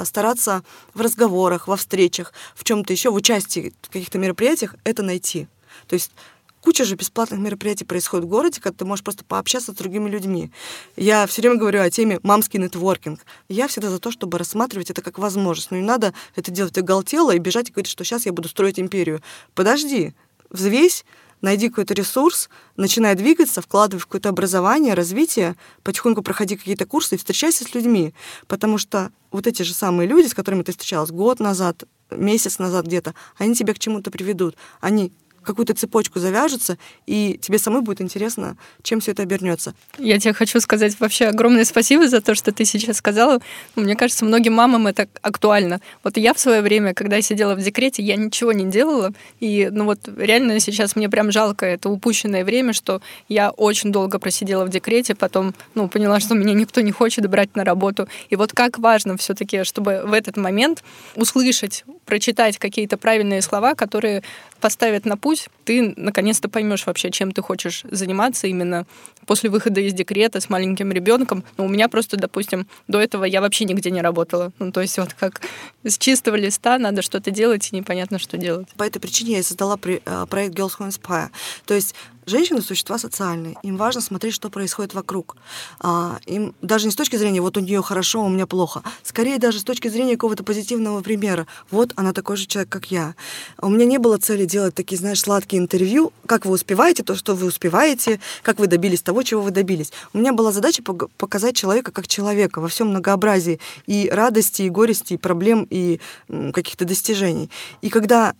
стараться в разговорах, во встречах, в чем-то еще, в участии в каких-то мероприятиях это найти. То есть куча же бесплатных мероприятий происходит в городе, когда ты можешь просто пообщаться с другими людьми. Я все время говорю о теме мамский нетворкинг. Я всегда за то, чтобы рассматривать это как возможность. Но не надо это делать оголтело и бежать и говорить, что сейчас я буду строить империю. Подожди, взвесь, найди какой-то ресурс, начинай двигаться, вкладывай в какое-то образование, развитие, потихоньку проходи какие-то курсы и встречайся с людьми. Потому что вот эти же самые люди, с которыми ты встречалась год назад, месяц назад где-то, они тебя к чему-то приведут. Они какую-то цепочку завяжется, и тебе самой будет интересно, чем все это обернется. Я тебе хочу сказать вообще огромное спасибо за то, что ты сейчас сказала. Мне кажется, многим мамам это актуально. Вот я в свое время, когда я сидела в декрете, я ничего не делала, и ну вот реально сейчас мне прям жалко это упущенное время, что я очень долго просидела в декрете, потом ну, поняла, что меня никто не хочет брать на работу. И вот как важно все-таки, чтобы в этот момент услышать, прочитать какие-то правильные слова, которые поставят на путь, ты наконец-то поймешь вообще, чем ты хочешь заниматься именно после выхода из декрета с маленьким ребенком. Но ну, у меня просто, допустим, до этого я вообще нигде не работала. Ну, то есть вот как с чистого листа надо что-то делать, и непонятно, что делать. По этой причине я создала э, проект Girls Who Inspire. То есть Женщины – существа социальные. Им важно смотреть, что происходит вокруг. А, им даже не с точки зрения «вот у нее хорошо, а у меня плохо». Скорее даже с точки зрения какого-то позитивного примера. Вот она такой же человек, как я. У меня не было цели делать такие, знаешь, сладкие интервью. Как вы успеваете то, что вы успеваете, как вы добились того, чего вы добились. У меня была задача показать человека как человека во всем многообразии и радости, и горести, и проблем, и каких-то достижений. И когда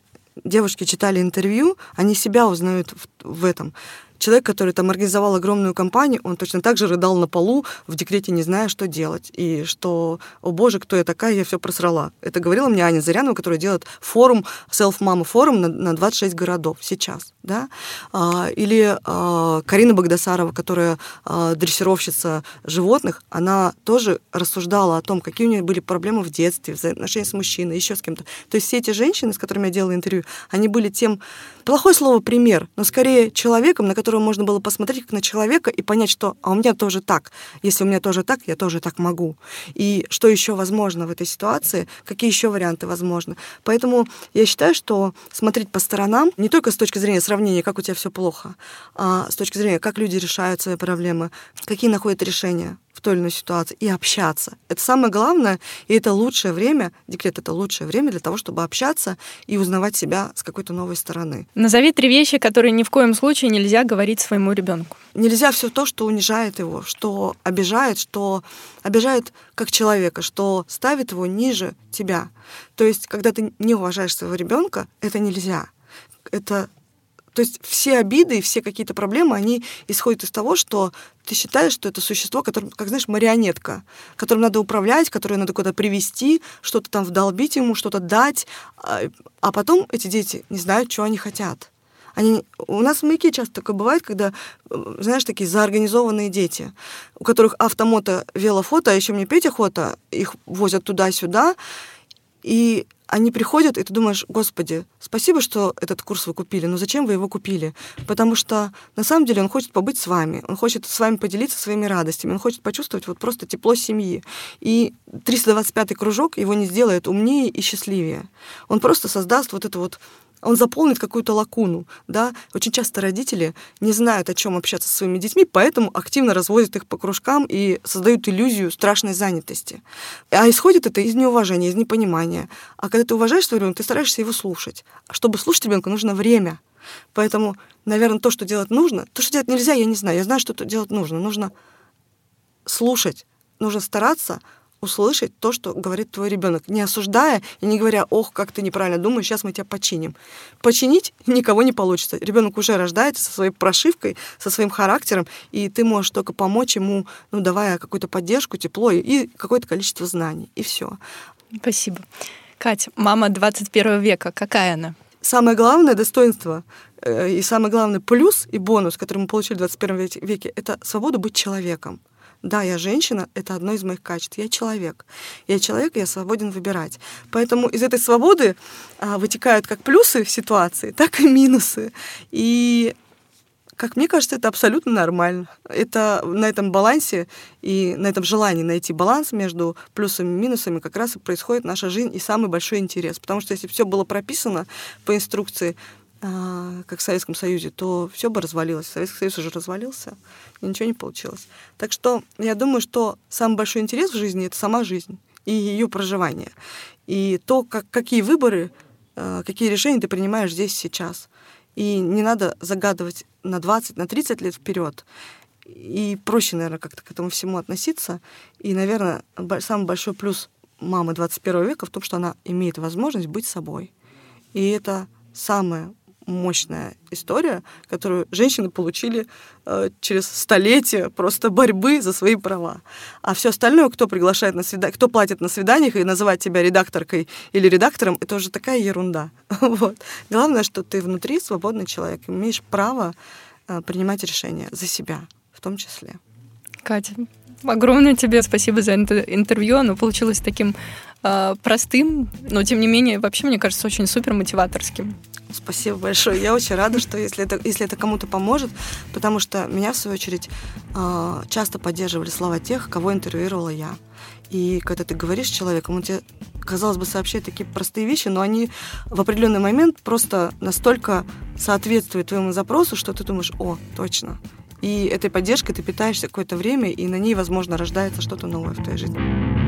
девушки читали интервью, они себя узнают в, в этом человек, который там организовал огромную компанию, он точно так же рыдал на полу в декрете, не зная, что делать. И что, о боже, кто я такая, я все просрала. Это говорила мне Аня Зарянова, которая делает форум, селф-мама форум на, на 26 городов сейчас. Да? А, или а, Карина Багдасарова, которая а, дрессировщица животных, она тоже рассуждала о том, какие у нее были проблемы в детстве, взаимоотношения с мужчиной, еще с кем-то. То есть все эти женщины, с которыми я делала интервью, они были тем, плохое слово пример, но скорее человеком, на который которого можно было посмотреть как на человека и понять, что а у меня тоже так. Если у меня тоже так, я тоже так могу. И что еще возможно в этой ситуации, какие еще варианты возможны. Поэтому я считаю, что смотреть по сторонам, не только с точки зрения сравнения, как у тебя все плохо, а с точки зрения, как люди решают свои проблемы, какие находят решения в той или иной ситуации и общаться. Это самое главное, и это лучшее время, декрет — это лучшее время для того, чтобы общаться и узнавать себя с какой-то новой стороны. Назови три вещи, которые ни в коем случае нельзя говорить своему ребенку. Нельзя все то, что унижает его, что обижает, что обижает как человека, что ставит его ниже тебя. То есть, когда ты не уважаешь своего ребенка, это нельзя. Это то есть все обиды и все какие-то проблемы, они исходят из того, что ты считаешь, что это существо, которое, как знаешь, марионетка, которым надо управлять, которое надо куда-то привести, что-то там вдолбить ему, что-то дать, а, а потом эти дети не знают, что они хотят. Они, у нас в маяке часто такое бывает, когда, знаешь, такие заорганизованные дети, у которых автомото велофото, а еще мне Петя фото, их возят туда-сюда, и они приходят, и ты думаешь, господи, спасибо, что этот курс вы купили, но зачем вы его купили? Потому что на самом деле он хочет побыть с вами, он хочет с вами поделиться своими радостями, он хочет почувствовать вот просто тепло семьи. И 325-й кружок его не сделает умнее и счастливее. Он просто создаст вот это вот он заполнит какую-то лакуну, да. Очень часто родители не знают, о чем общаться со своими детьми, поэтому активно разводят их по кружкам и создают иллюзию страшной занятости. А исходит это из неуважения, из непонимания. А когда ты уважаешь своего ребенка, ты стараешься его слушать. А чтобы слушать ребенка, нужно время. Поэтому, наверное, то, что делать нужно, то, что делать нельзя, я не знаю. Я знаю, что делать нужно. Нужно слушать, нужно стараться услышать то, что говорит твой ребенок, не осуждая и не говоря, ох, как ты неправильно думаешь, сейчас мы тебя починим. Починить никого не получится. Ребенок уже рождается со своей прошивкой, со своим характером, и ты можешь только помочь ему, ну, давая какую-то поддержку, тепло и какое-то количество знаний, и все. Спасибо. Катя, мама 21 века, какая она? Самое главное достоинство э, и самый главный плюс и бонус, который мы получили в 21 веке, это свобода быть человеком. Да, я женщина, это одно из моих качеств. Я человек. Я человек, я свободен выбирать. Поэтому из этой свободы а, вытекают как плюсы в ситуации, так и минусы. И как мне кажется, это абсолютно нормально. Это на этом балансе и на этом желании найти баланс между плюсами и минусами как раз и происходит наша жизнь и самый большой интерес. Потому что если все было прописано по инструкции, как в Советском Союзе, то все бы развалилось. Советский Союз уже развалился, и ничего не получилось. Так что я думаю, что самый большой интерес в жизни это сама жизнь и ее проживание. И то, как, какие выборы, а, какие решения ты принимаешь здесь сейчас. И не надо загадывать на 20, на 30 лет вперед. И проще, наверное, как-то к этому всему относиться. И, наверное, самый большой плюс мамы 21 века в том, что она имеет возможность быть собой. И это самое мощная история, которую женщины получили э, через столетия просто борьбы за свои права. А все остальное, кто приглашает на свидание, кто платит на свиданиях и называет тебя редакторкой или редактором, это уже такая ерунда. вот. Главное, что ты внутри свободный человек, имеешь право э, принимать решения за себя в том числе. Катя, огромное тебе спасибо за интервью. Оно получилось таким э, простым, но тем не менее, вообще, мне кажется, очень супер мотиваторским. Спасибо большое. Я очень рада, что если это, если это кому-то поможет, потому что меня, в свою очередь, а, часто поддерживали слова тех, кого интервьюировала я. И когда ты говоришь с человеком, он тебе, казалось бы, сообщает такие простые вещи, но они в определенный момент просто настолько соответствуют твоему запросу, что ты думаешь, о, точно. И этой поддержкой ты питаешься какое-то время, и на ней, возможно, рождается что-то новое в твоей жизни.